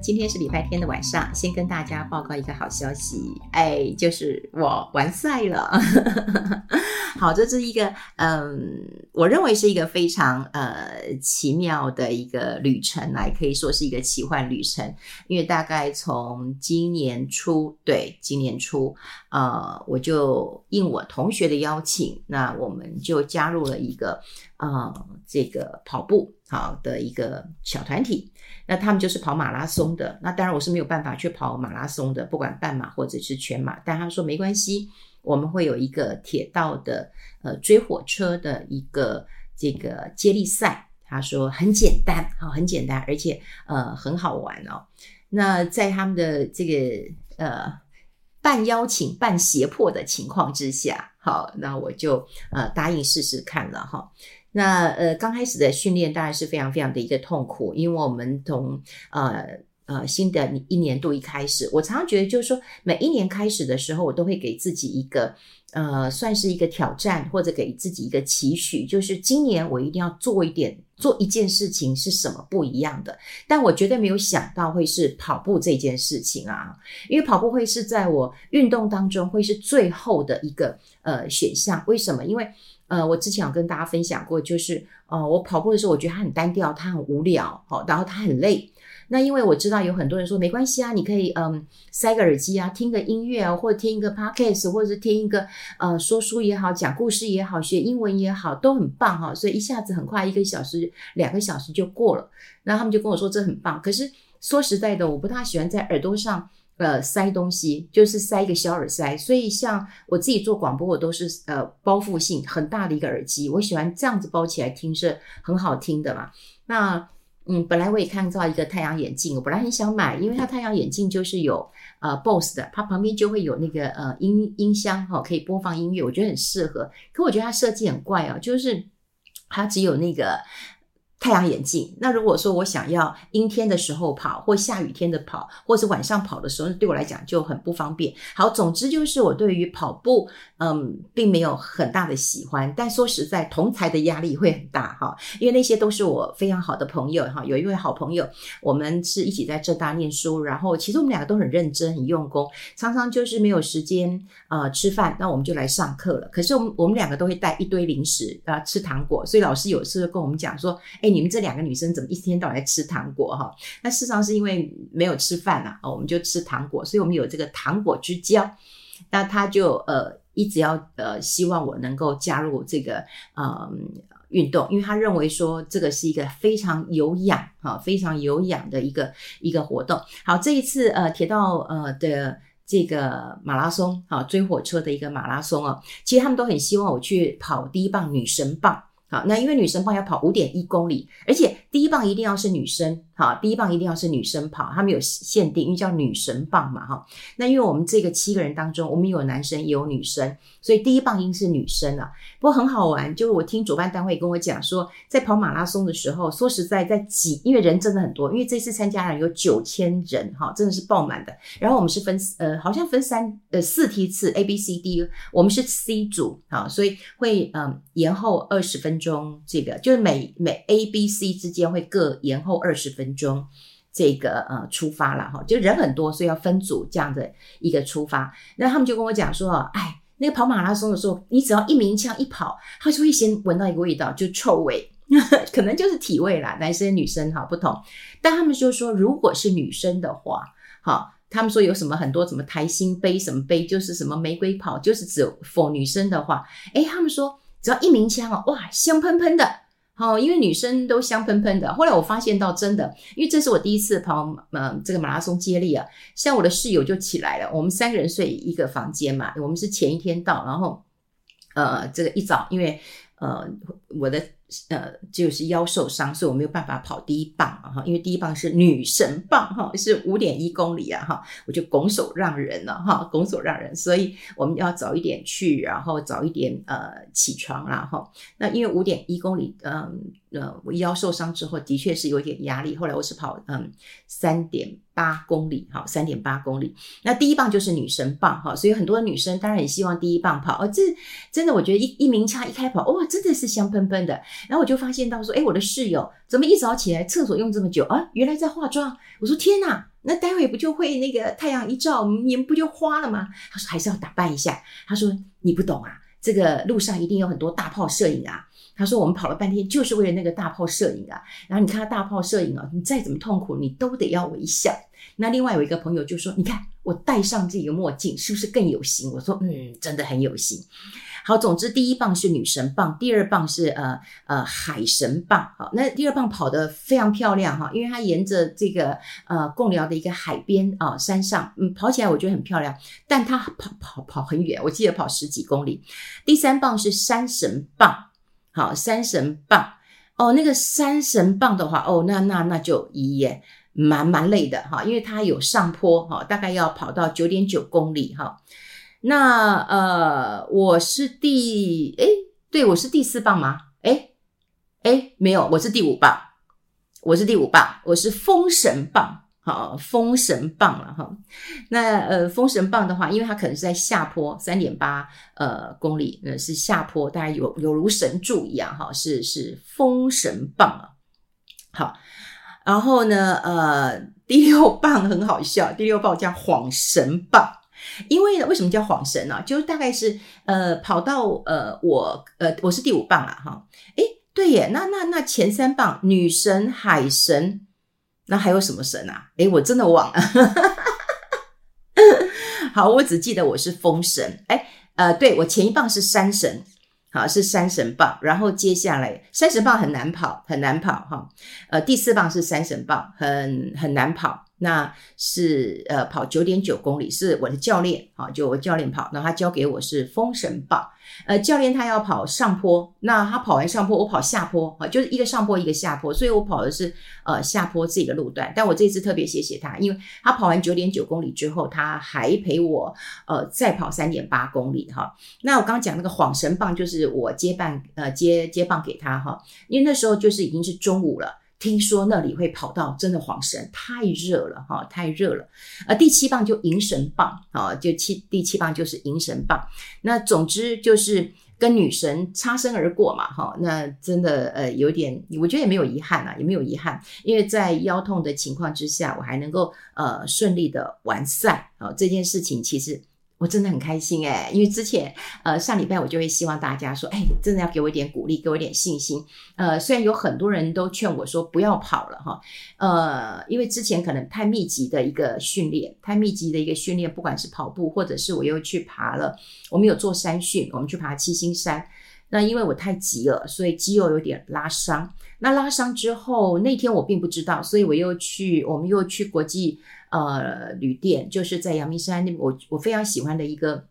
今天是礼拜天的晚上，先跟大家报告一个好消息，哎，就是我完赛了。好，这是一个嗯，我认为是一个非常呃奇妙的一个旅程来，可以说是一个奇幻旅程。因为大概从今年初，对，今年初，呃，我就应我同学的邀请，那我们就加入了一个。呃，这个跑步好的一个小团体，那他们就是跑马拉松的。那当然我是没有办法去跑马拉松的，不管半马或者是全马。但他说没关系，我们会有一个铁道的呃追火车的一个这个接力赛。他说很简单，好，很简单，而且呃很好玩哦。那在他们的这个呃半邀请半胁迫的情况之下，好，那我就呃答应试试看了哈。那呃，刚开始的训练当然是非常非常的一个痛苦，因为我们从呃呃新的一年度一开始，我常常觉得就是说，每一年开始的时候，我都会给自己一个呃算是一个挑战，或者给自己一个期许，就是今年我一定要做一点做一件事情是什么不一样的。但我绝对没有想到会是跑步这件事情啊，因为跑步会是在我运动当中会是最后的一个呃选项。为什么？因为呃，我之前有跟大家分享过，就是呃，我跑步的时候，我觉得它很单调，它很无聊，好，然后它很累。那因为我知道有很多人说没关系啊，你可以嗯塞个耳机啊，听个音乐啊，或者听一个 podcast，或者是听一个呃说书也好，讲故事也好，学英文也好，都很棒哈。所以一下子很快一个小时、两个小时就过了。然后他们就跟我说这很棒。可是说实在的，我不太喜欢在耳朵上。呃，塞东西就是塞一个小耳塞，所以像我自己做广播，我都是呃包覆性很大的一个耳机，我喜欢这样子包起来听，是很好听的嘛。那嗯，本来我也看到一个太阳眼镜，我本来很想买，因为它太阳眼镜就是有呃 BOSS 的，它旁边就会有那个呃音音箱哈、可以播放音乐，我觉得很适合。可我觉得它设计很怪哦，就是它只有那个。太阳眼镜。那如果说我想要阴天的时候跑，或下雨天的跑，或是晚上跑的时候，对我来讲就很不方便。好，总之就是我对于跑步，嗯，并没有很大的喜欢。但说实在，同才的压力会很大哈，因为那些都是我非常好的朋友哈。有一位好朋友，我们是一起在浙大念书，然后其实我们两个都很认真、很用功，常常就是没有时间呃吃饭，那我们就来上课了。可是我们我们两个都会带一堆零食啊，吃糖果，所以老师有时候跟我们讲说，哎。你们这两个女生怎么一天到晚吃糖果哈？那事实上是因为没有吃饭呐，我们就吃糖果，所以我们有这个糖果之交。那他就呃一直要呃希望我能够加入这个呃运动，因为他认为说这个是一个非常有氧哈，非常有氧的一个一个活动。好，这一次呃铁道呃的这个马拉松啊，追火车的一个马拉松啊，其实他们都很希望我去跑第一棒女神棒。好，那因为女神棒要跑五点一公里，而且第一棒一定要是女生。好，第一棒一定要是女生跑，他们有限定，因为叫女神棒嘛，哈。那因为我们这个七个人当中，我们有男生也有女生，所以第一棒应是女生啊。不过很好玩，就是我听主办单位跟我讲说，在跑马拉松的时候，说实在在挤，因为人真的很多，因为这次参加人有九千人，哈，真的是爆满的。然后我们是分呃，好像分三呃四梯次 A B C D，我们是 C 组，啊，所以会嗯、延后二十分钟，这个就是每每 A B C 之间会各延后二十分钟。这个呃出发了哈，就人很多，所以要分组这样的一个出发。那他们就跟我讲说，哎，那个跑马拉松的时候，你只要一鸣枪一跑，他就会先闻到一个味道，就臭味，可能就是体味啦，男生女生哈不同。但他们就说，如果是女生的话，哈，他们说有什么很多什么台心杯什么杯，就是什么玫瑰跑，就是只否女生的话，哎，他们说只要一鸣枪哦，哇，香喷喷的。哦，因为女生都香喷喷的。后来我发现到真的，因为这是我第一次跑，嗯，这个马拉松接力啊。像我的室友就起来了，我们三个人睡一个房间嘛。我们是前一天到，然后，呃，这个一早，因为呃，我的。呃，就是腰受伤，所以我没有办法跑第一棒啊哈，因为第一棒是女神棒哈，是五点一公里啊哈，我就拱手让人了哈，拱手让人，所以我们要早一点去，然后早一点呃起床啦哈。那因为五点一公里，嗯呃，我腰受伤之后的确是有一点压力，后来我是跑嗯三点八公里，哈，三点八公里。那第一棒就是女神棒，哈，所以很多女生当然也希望第一棒跑。哦，这真的，我觉得一一鸣枪一开跑，哇，真的是香喷喷的。然后我就发现到说，哎，我的室友怎么一早起来厕所用这么久啊？原来在化妆。我说天哪，那待会不就会那个太阳一照，你们不就花了吗？他说还是要打扮一下。他说你不懂啊，这个路上一定有很多大炮摄影啊。他说：“我们跑了半天，就是为了那个大炮摄影啊。然后你看他大炮摄影啊，你再怎么痛苦，你都得要微笑。那另外有一个朋友就说：‘你看我戴上这个墨镜，是不是更有型？’我说：‘嗯，真的很有型。’好，总之第一棒是女神棒，第二棒是呃呃海神棒。好，那第二棒跑得非常漂亮哈，因为它沿着这个呃贡寮的一个海边啊山上，嗯，跑起来我觉得很漂亮。但它跑跑跑很远，我记得跑十几公里。第三棒是山神棒。”好，山神棒哦，那个山神棒的话，哦，那那那就也蛮蛮累的哈，因为它有上坡哈，大概要跑到九点九公里哈。那呃，我是第诶，对，我是第四棒吗？诶诶，没有，我是第五棒，我是第五棒，我是封神棒。好，封神棒了哈。那呃，封神棒的话，因为它可能是在下坡三点八呃公里，呃是下坡，大家有有如神助一样哈，是是封神棒啊。好，然后呢，呃，第六棒很好笑，第六棒叫晃神棒，因为呢，为什么叫晃神呢？就大概是呃跑到呃我呃我是第五棒了哈。诶，对耶，那那那前三棒女神、海神。那还有什么神啊？诶，我真的忘了。好，我只记得我是风神。诶，呃，对，我前一棒是山神，好，是山神棒。然后接下来山神棒很难跑，很难跑哈。呃，第四棒是山神棒，很很难跑。那是呃跑九点九公里，是我的教练啊，就我教练跑，然后他教给我是封神棒。呃，教练他要跑上坡，那他跑完上坡，我跑下坡啊，就是一个上坡一个下坡，所以我跑的是呃下坡这个路段。但我这次特别谢谢他，因为他跑完九点九公里之后，他还陪我呃再跑三点八公里哈。那我刚刚讲那个晃神棒，就是我接棒呃接接棒给他哈，因为那时候就是已经是中午了。听说那里会跑到真的晃神，太热了哈，太热了。呃，第七棒就迎神棒啊，就七第七棒就是迎神棒。那总之就是跟女神擦身而过嘛哈。那真的呃有点，我觉得也没有遗憾啊，也没有遗憾，因为在腰痛的情况之下，我还能够呃顺利的完赛啊。这件事情其实。我真的很开心诶，因为之前呃上礼拜我就会希望大家说，哎，真的要给我一点鼓励，给我一点信心。呃，虽然有很多人都劝我说不要跑了哈，呃，因为之前可能太密集的一个训练，太密集的一个训练，不管是跑步或者是我又去爬了，我们有做山训，我们去爬七星山。那因为我太急了，所以肌肉有点拉伤。那拉伤之后，那天我并不知道，所以我又去，我们又去国际呃旅店，就是在阳明山那我我非常喜欢的一个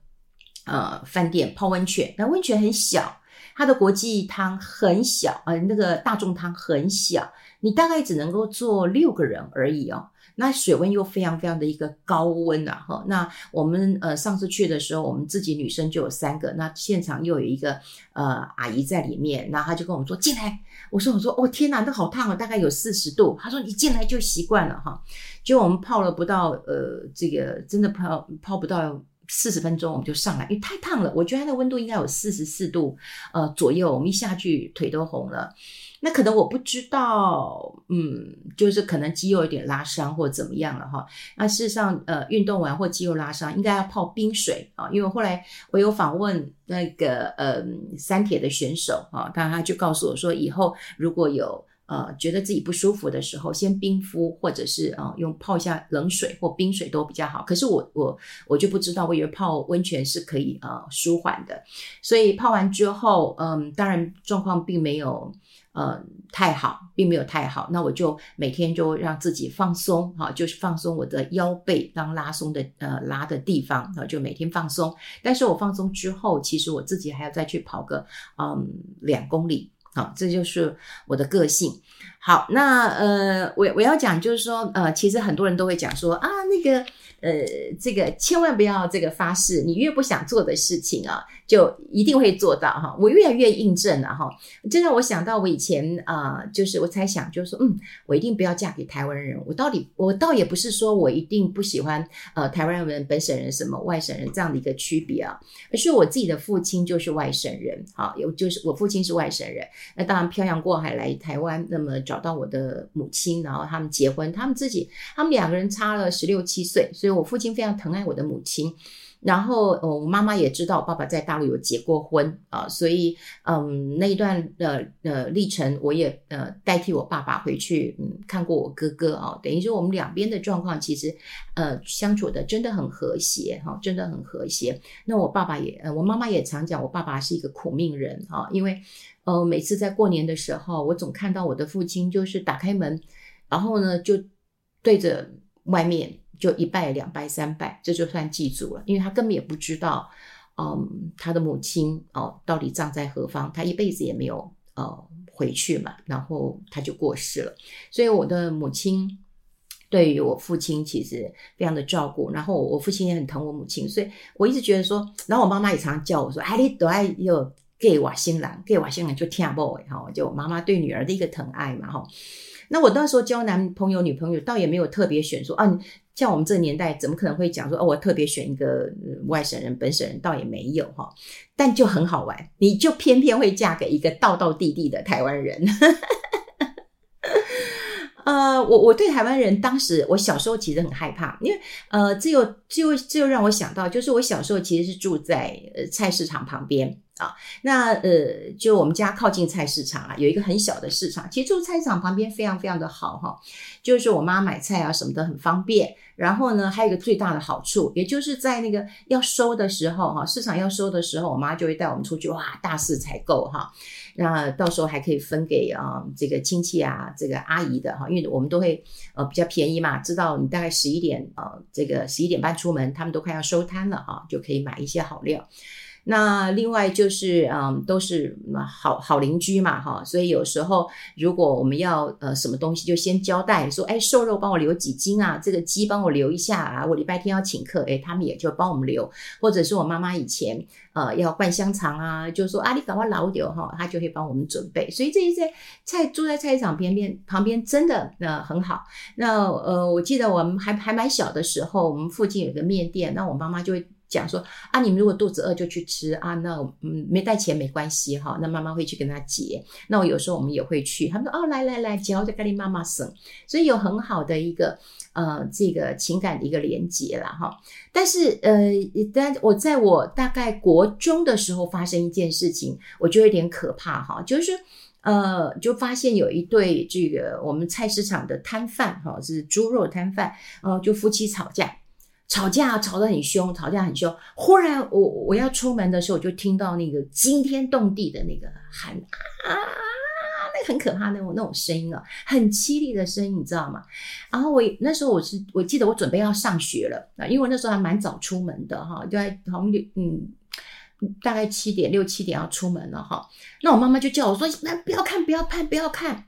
呃饭店泡温泉。那温泉很小，它的国际汤很小，呃，那个大众汤很小，你大概只能够坐六个人而已哦。那水温又非常非常的一个高温啊，哈，那我们呃上次去的时候，我们自己女生就有三个，那现场又有一个呃阿姨在里面，然后她就跟我们说进来，我说我说哦天哪，那好烫哦，大概有四十度，她说你进来就习惯了哈，结果我们泡了不到呃这个真的泡泡不到四十分钟，我们就上来，因为太烫了，我觉得它的温度应该有四十四度呃左右，我们一下去腿都红了。那可能我不知道，嗯，就是可能肌肉有点拉伤或怎么样了哈。那事实上，呃，运动完或肌肉拉伤，应该要泡冰水啊。因为后来我有访问那个呃三铁的选手啊，他他就告诉我说，以后如果有呃觉得自己不舒服的时候，先冰敷或者是、呃、用泡一下冷水或冰水都比较好。可是我我我就不知道，我以为泡温泉是可以呃舒缓的，所以泡完之后，嗯，当然状况并没有。呃，太好，并没有太好。那我就每天就让自己放松，哈，就是放松我的腰背当拉松的呃拉的地方，啊，就每天放松。但是我放松之后，其实我自己还要再去跑个嗯两公里，好，这就是我的个性。好，那呃，我我要讲就是说，呃，其实很多人都会讲说啊，那个呃，这个千万不要这个发誓，你越不想做的事情啊，就一定会做到哈。我越来越印证了哈，这让我想到我以前啊、就是我猜想，就是说，嗯，我一定不要嫁给台湾人。我到底，我倒也不是说我一定不喜欢呃台湾人、本省人、什么外省人这样的一个区别啊，而是我自己的父亲就是外省人，好，有就是我父亲是外省人，那当然漂洋过海来台湾，那么找到我的母亲，然后他们结婚，他们自己，他们两个人差了十六七岁，所我父亲非常疼爱我的母亲。然后，呃，我妈妈也知道我爸爸在大陆有结过婚啊，所以，嗯，那一段的呃历程，我也呃代替我爸爸回去，嗯，看过我哥哥啊，等于说我们两边的状况其实，呃，相处的真的很和谐哈，真的很和谐。那我爸爸也，我妈妈也常讲，我爸爸是一个苦命人哈，因为，呃，每次在过年的时候，我总看到我的父亲就是打开门，然后呢就对着外面。就一拜两拜三拜，这就算记住了，因为他根本也不知道，嗯，他的母亲哦到底葬在何方，他一辈子也没有呃回去嘛，然后他就过世了。所以我的母亲对于我父亲其实非常的照顾，然后我父亲也很疼我母亲，所以我一直觉得说，然后我妈妈也常常叫我说，哎，你都爱有给瓦新郎，给瓦新郎就听不哎哈，就我妈妈对女儿的一个疼爱嘛哈。那我那时候交男朋友女朋友，倒也没有特别选说啊。像我们这个年代，怎么可能会讲说哦，我特别选一个外省人、本省人，倒也没有哈。但就很好玩，你就偏偏会嫁给一个道道地地的台湾人。呃，我我对台湾人当时，我小时候其实很害怕，因为呃，这又这又这又让我想到，就是我小时候其实是住在呃菜市场旁边。啊，那呃，就我们家靠近菜市场啊，有一个很小的市场。其实住菜市场旁边非常非常的好哈，就是我妈买菜啊什么的很方便。然后呢，还有一个最大的好处，也就是在那个要收的时候哈，市场要收的时候，我妈就会带我们出去哇，大肆采购哈。那到时候还可以分给啊这个亲戚啊，这个阿姨的哈，因为我们都会呃比较便宜嘛，知道你大概十一点呃这个十一点半出门，他们都快要收摊了啊，就可以买一些好料。那另外就是，嗯，都是好好邻居嘛，哈，所以有时候如果我们要呃什么东西，就先交代说，哎，瘦肉帮我留几斤啊，这个鸡帮我留一下啊，我礼拜天要请客，哎，他们也就帮我们留，或者是我妈妈以前呃要灌香肠啊，就说啊，你赶快老点哈，他就会帮我们准备，所以这一些菜住在菜市场边边旁边真的呃很好。那呃，我记得我们还还蛮小的时候，我们附近有个面店，那我妈妈就会。讲说啊，你们如果肚子饿就去吃啊，那嗯没带钱没关系哈，那妈妈会去跟他结。那我有时候我们也会去，他们说哦来来来，结我再跟你妈妈省，所以有很好的一个呃这个情感的一个连接了哈。但是呃，但我在我大概国中的时候发生一件事情，我觉得有点可怕哈，就是呃就发现有一对这个我们菜市场的摊贩哈，是猪肉摊贩，呃就夫妻吵架。吵架吵得很凶，吵架很凶。忽然我我要出门的时候，我就听到那个惊天动地的那个喊啊，那个很可怕那种那种声音啊，很凄厉的声音，你知道吗？然后我那时候我是我记得我准备要上学了啊，因为那时候还蛮早出门的哈，就在好像嗯大概七点六七点要出门了哈。那我妈妈就叫我说：“那不要看，不要看，不要看。”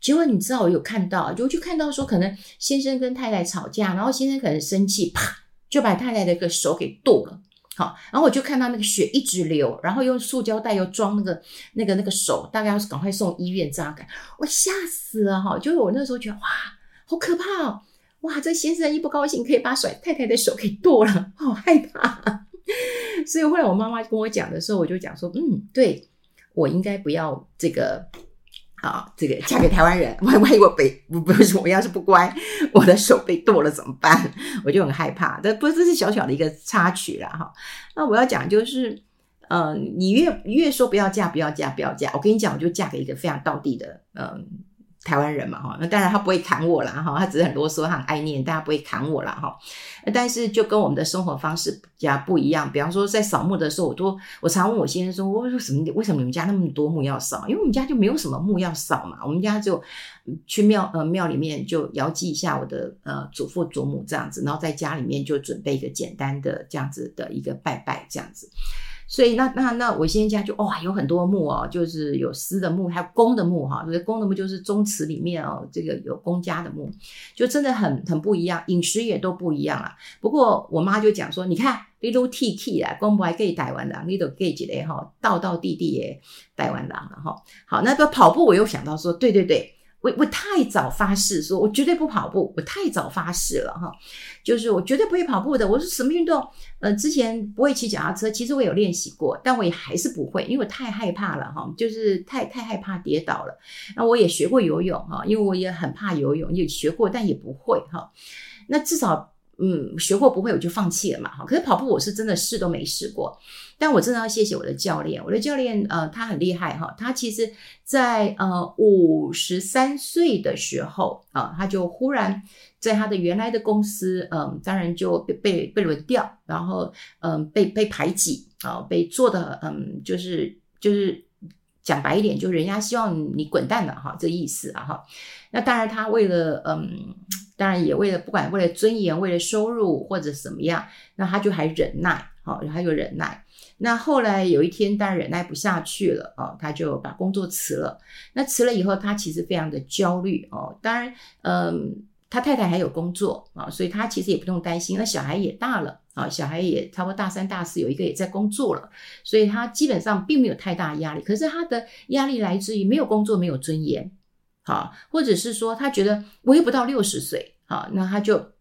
结果你知道我有看到，就就看到说可能先生跟太太吵架，然后先生可能生气，啪就把太太的一个手给剁了，好，然后我就看到那个血一直流，然后用塑胶袋又装那个那个那个手，大概要赶快送医院扎开，我吓死了哈！就是我那时候觉得哇，好可怕哦，哇，这先生一不高兴可以把甩太太的手给剁了，好害怕。所以后来我妈妈跟我讲的时候，我就讲说，嗯，对，我应该不要这个。啊，这个嫁给台湾人，万万一我被不不是我要是不乖，我的手被剁了怎么办？我就很害怕。这不这是小小的一个插曲啦哈。那我要讲就是，嗯、呃，你越越说不要嫁，不要嫁，不要嫁，我跟你讲，我就嫁给一个非常道地的，嗯、台湾人嘛，哈，那当然他不会砍我啦，哈，他只是很啰嗦，他很爱念，但他不会砍我啦，哈。但是就跟我们的生活方式比较不一样，比方说在扫墓的时候，我都我常问我先生说，我为什么为什么你们家那么多墓要扫？因为我们家就没有什么墓要扫嘛，我们家就去庙呃庙里面就遥祭一下我的呃祖父祖母这样子，然后在家里面就准备一个简单的这样子的一个拜拜这样子。所以那那那我先家就哇有很多墓哦，就是有私的墓，还有公的墓哈。所以公的墓就是宗祠里面哦，这个有公家的墓，就真的很很不一样，饮食也都不一样啊。不过我妈就讲说，你看你都 T T 啊，公婆还可以台湾的，你都给几嘞哈，道道地地也台湾的哈。好，那个跑步我又想到说，对对对。我我太早发誓说，我绝对不跑步。我太早发誓了哈，就是我绝对不会跑步的。我是什么运动？呃，之前不会骑脚踏车，其实我有练习过，但我也还是不会，因为我太害怕了哈，就是太太害怕跌倒了。那我也学过游泳哈，因为我也很怕游泳，也学过，但也不会哈。那至少。嗯，学过不会我就放弃了嘛，哈。可是跑步我是真的试都没试过，但我真的要谢谢我的教练，我的教练呃他很厉害哈，他其实在呃五十三岁的时候啊，他就忽然在他的原来的公司，嗯，当然就被被被轮调，然后嗯被被排挤啊，被做的嗯就是就是讲白一点，就人家希望你滚蛋了哈，这意思啊哈。那当然他为了嗯。当然也为了不管为了尊严，为了收入或者怎么样，那他就还忍耐，好，他就忍耐。那后来有一天，当然忍耐不下去了，哦，他就把工作辞了。那辞了以后，他其实非常的焦虑，哦，当然，嗯，他太太还有工作啊，所以他其实也不用担心。那小孩也大了啊，小孩也差不多大三、大四，有一个也在工作了，所以他基本上并没有太大压力。可是他的压力来自于没有工作，没有尊严。好，或者是说他觉得我又不到六十岁，好，那他就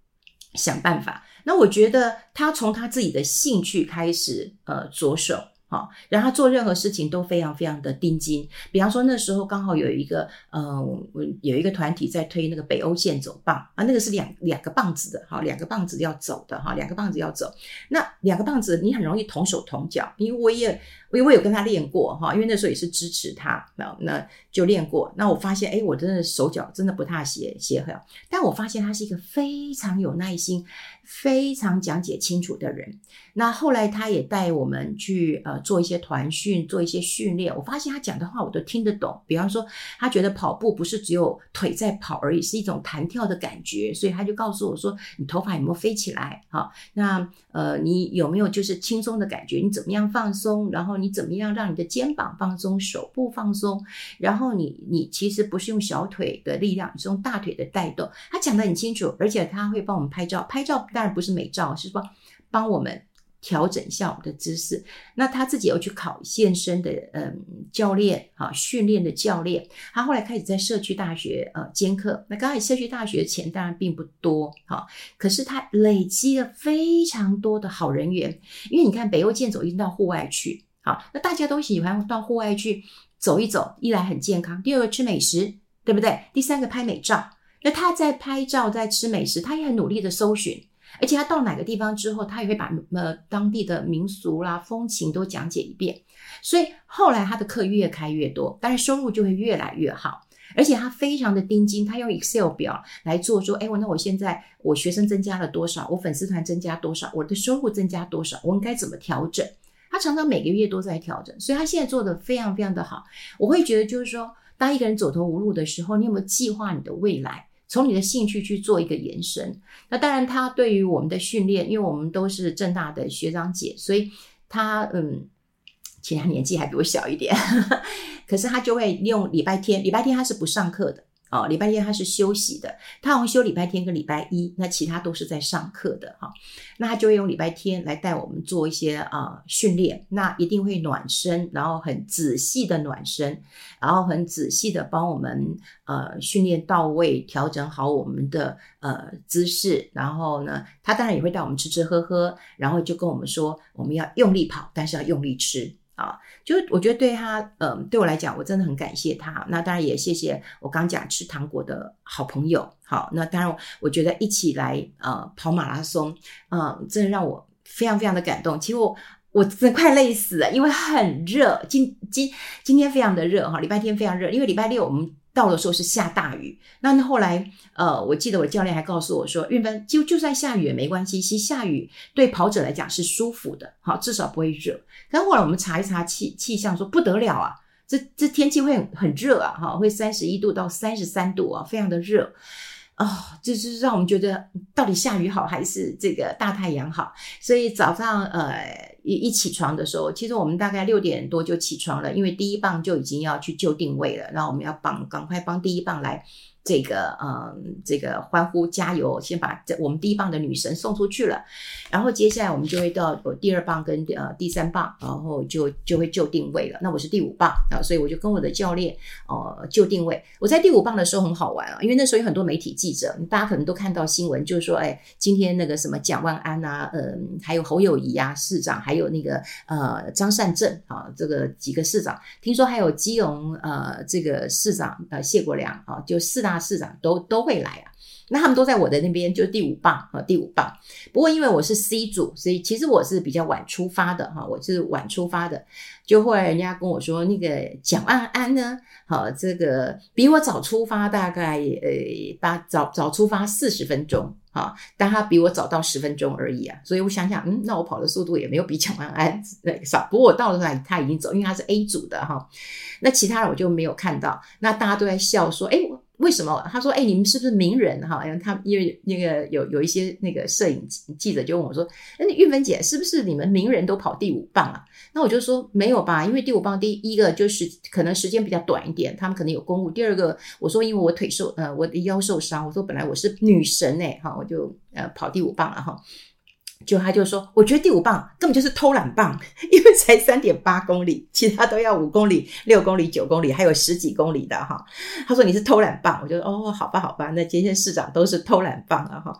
想办法。那我觉得他从他自己的兴趣开始，呃，着手。好，然后他做任何事情都非常非常的盯紧。比方说那时候刚好有一个，嗯、呃，有一个团体在推那个北欧线走棒啊，那个是两两个棒子的，哈，两个棒子要走的，哈，两个棒子要走。那两个棒子你很容易同手同脚，因为我也，因为我有跟他练过，哈，因为那时候也是支持他，那那就练过。那我发现，哎，我真的手脚真的不太协协和，但我发现他是一个非常有耐心。非常讲解清楚的人，那后来他也带我们去呃做一些团训，做一些训练。我发现他讲的话我都听得懂。比方说，他觉得跑步不是只有腿在跑而已，是一种弹跳的感觉，所以他就告诉我说：“你头发有没有飞起来？好，那呃你有没有就是轻松的感觉？你怎么样放松？然后你怎么样让你的肩膀放松，手部放松？然后你你其实不是用小腿的力量，你是用大腿的带动。他讲得很清楚，而且他会帮我们拍照，拍照。当然不是美照，是说帮我们调整一下我们的姿势。那他自己又去考健身的嗯教练啊，训练的教练。他后来开始在社区大学呃兼课。那刚开始社区大学的钱当然并不多哈，可是他累积了非常多的好人缘。因为你看北欧健走一定到户外去，好，那大家都喜欢到户外去走一走，一来很健康，第二个吃美食，对不对？第三个拍美照。那他在拍照，在吃美食，他也很努力的搜寻。而且他到哪个地方之后，他也会把呃当地的民俗啦、风情都讲解一遍。所以后来他的课越开越多，当然收入就会越来越好。而且他非常的盯紧，他用 Excel 表来做，说：哎，我那我现在我学生增加了多少？我粉丝团增加多少？我的收入增加多少？我应该怎么调整？他常常每个月都在调整，所以他现在做的非常非常的好。我会觉得就是说，当一个人走投无路的时候，你有没有计划你的未来？从你的兴趣去做一个延伸，那当然他对于我们的训练，因为我们都是正大的学长姐，所以他嗯，其实他年纪还比我小一点，可是他就会利用礼拜天，礼拜天他是不上课的。哦，礼拜天他是休息的，他好像休礼拜天跟礼拜一，那其他都是在上课的哈。那他就会用礼拜天来带我们做一些啊、呃、训练，那一定会暖身，然后很仔细的暖身，然后很仔细的帮我们呃训练到位，调整好我们的呃姿势。然后呢，他当然也会带我们吃吃喝喝，然后就跟我们说，我们要用力跑，但是要用力吃。啊，就我觉得对他，嗯、对我来讲，我真的很感谢他。那当然也谢谢我刚讲吃糖果的好朋友。好，那当然我觉得一起来呃跑马拉松，嗯、真的让我非常非常的感动。其实我我真的快累死了，因为很热。今今今天非常的热哈，礼拜天非常热，因为礼拜六我们。到的时候是下大雨，那后来，呃，我记得我教练还告诉我说，韵芬就就算下雨也没关系，其实下雨对跑者来讲是舒服的，好，至少不会热。但后来我们查一查气气象，说不得了啊，这这天气会很很热啊，哈，会三十一度到三十三度啊，非常的热。哦，这就是让我们觉得到底下雨好还是这个大太阳好？所以早上呃一一起床的时候，其实我们大概六点多就起床了，因为第一棒就已经要去就定位了，然后我们要帮赶快帮第一棒来。这个嗯，这个欢呼加油，先把这我们第一棒的女神送出去了，然后接下来我们就会到第二棒跟呃第三棒，然后就就会就定位了。那我是第五棒啊，所以我就跟我的教练呃就定位。我在第五棒的时候很好玩啊，因为那时候有很多媒体记者，大家可能都看到新闻，就是说哎，今天那个什么蒋万安啊，嗯，还有侯友谊啊市长，还有那个呃张善政啊，这个几个市长，听说还有基隆呃这个市长呃谢国梁啊，就四大。市长都都会来啊，那他们都在我的那边，就第五棒啊，第五棒。不过因为我是 C 组，所以其实我是比较晚出发的哈，我是晚出发的。就后来人家跟我说，那个蒋万安呢，好，这个比我早出发大概呃八早早出发四十分钟哈，但他比我早到十分钟而已啊。所以我想想，嗯，那我跑的速度也没有比蒋万安 那个少。不过我到了那他已经走，因为他是 A 组的哈。那其他人我就没有看到，那大家都在笑说，哎。为什么？他说：“哎，你们是不是名人？哈，因为他因为那个有有一些那个摄影记者就问我说：‘那玉芬姐是不是你们名人都跑第五棒啊？’那我就说没有吧，因为第五棒第一个就是可能时间比较短一点，他们可能有公务。第二个，我说因为我腿受呃我的腰受伤，我说本来我是女神哎哈，我就呃跑第五棒了哈。”就他就说，我觉得第五棒根本就是偷懒棒，因为才三点八公里，其他都要五公里、六公里、九公里，还有十几公里的哈。他说你是偷懒棒，我就说哦，好吧，好吧，那今天市长都是偷懒棒了哈。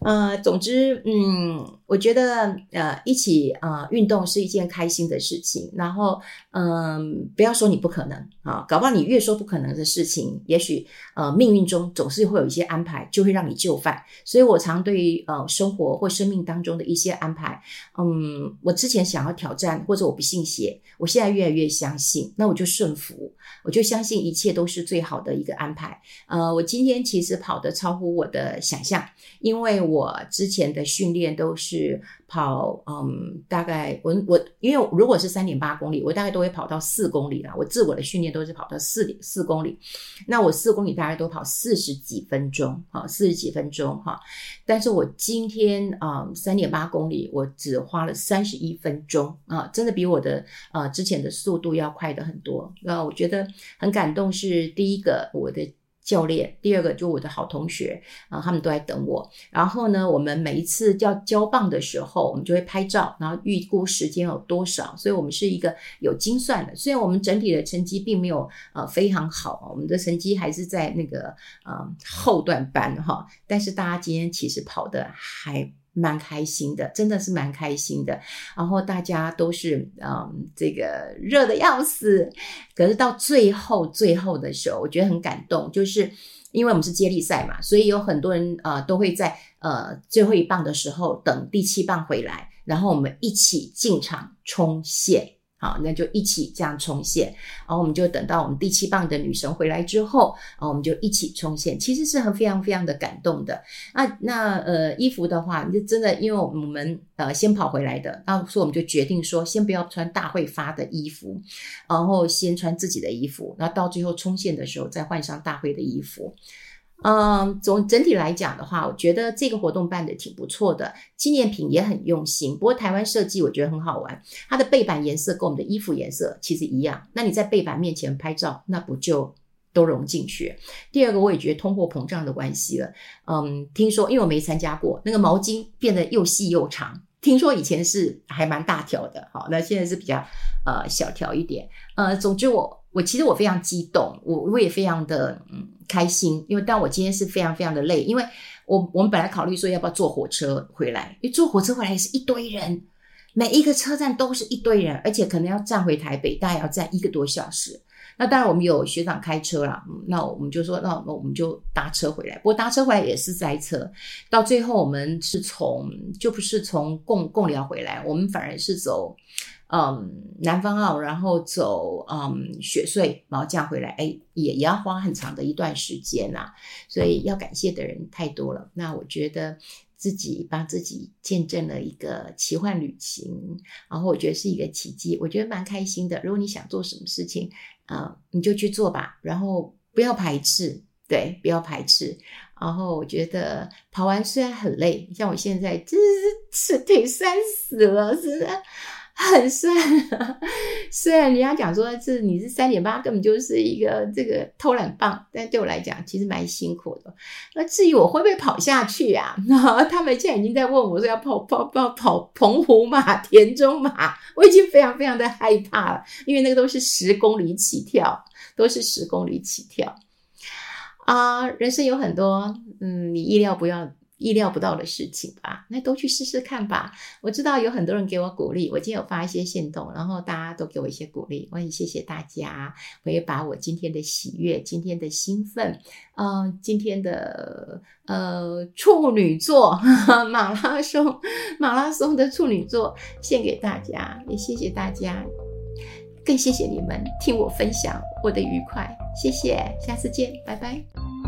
呃，总之，嗯，我觉得呃，一起呃运动是一件开心的事情。然后，嗯、不要说你不可能啊，搞不好你越说不可能的事情，也许呃命运中总是会有一些安排，就会让你就范。所以我常对于呃生活或生命当中的一些安排，嗯，我之前想要挑战或者我不信邪，我现在越来越相信，那我就顺服，我就相信一切都是最好的一个安排。呃，我今天其实跑得超乎我的想象，因为。我之前的训练都是跑，嗯，大概我我因为如果是三点八公里，我大概都会跑到四公里啦。我自我的训练都是跑到四点四公里，那我四公里大概都跑四十几分钟，哈，四十几分钟哈。但是我今天啊，三点八公里我只花了三十一分钟啊，真的比我的呃之前的速度要快的很多。那我觉得很感动，是第一个我的。教练，第二个就我的好同学啊，他们都在等我。然后呢，我们每一次要交棒的时候，我们就会拍照，然后预估时间有多少。所以，我们是一个有精算的。虽然我们整体的成绩并没有呃非常好，我们的成绩还是在那个呃后段班哈，但是大家今天其实跑的还。蛮开心的，真的是蛮开心的。然后大家都是嗯，这个热得要死。可是到最后最后的时候，我觉得很感动，就是因为我们是接力赛嘛，所以有很多人呃都会在呃最后一棒的时候等第七棒回来，然后我们一起进场冲线。好，那就一起这样冲线，然后我们就等到我们第七棒的女神回来之后，然后我们就一起冲线，其实是很非常非常的感动的。那那呃衣服的话，就真的因为我们呃先跑回来的，然后所以我们就决定说，先不要穿大会发的衣服，然后先穿自己的衣服，那到最后冲线的时候再换上大会的衣服。嗯，总整体来讲的话，我觉得这个活动办得挺不错的，纪念品也很用心。不过台湾设计我觉得很好玩，它的背板颜色跟我们的衣服颜色其实一样。那你在背板面前拍照，那不就都融进去？第二个，我也觉得通货膨胀的关系了。嗯，听说因为我没参加过，那个毛巾变得又细又长。听说以前是还蛮大条的，好，那现在是比较呃小条一点。呃，总之我我其实我非常激动，我我也非常的嗯。开心，因为但我今天是非常非常的累，因为我我们本来考虑说要不要坐火车回来，因为坐火车回来也是一堆人，每一个车站都是一堆人，而且可能要站回台北，大概要站一个多小时。那当然我们有学长开车啦，那我们就说，那我们就搭车回来。不过搭车回来也是塞车，到最后我们是从就不是从贡贡寮回来，我们反而是走。嗯，南方澳，然后走嗯雪隧，然后这样回来，哎，也也要花很长的一段时间呐、所以要感谢的人太多了。那我觉得自己帮自己见证了一个奇幻旅行，然后我觉得是一个奇迹，我觉得蛮开心的。如果你想做什么事情啊、你就去做吧，然后不要排斥，对，不要排斥。然后我觉得跑完虽然很累，像我现在真是腿酸死了，真的很酸。虽然人家讲说是你是三点八，根本就是一个这个偷懒棒，但对我来讲其实蛮辛苦的。那至于我会不会跑下去啊？他们现在已经在问我说要跑跑跑跑澎湖马、田中马，我已经非常非常的害怕了，因为那个都是十公里起跳，都是十公里起跳。啊，人生有很多，嗯，你意料不要、意料不到的事情吧？那都去试试看吧。我知道有很多人给我鼓励，我今天有发一些限动，然后大家都给我一些鼓励，我也谢谢大家。我也把我今天的喜悦、今天的兴奋，呃，今天的呃处女座 马拉松、马拉松的处女座献给大家，也谢谢大家。更谢谢你们听我分享我的愉快，谢谢，下次见，拜拜。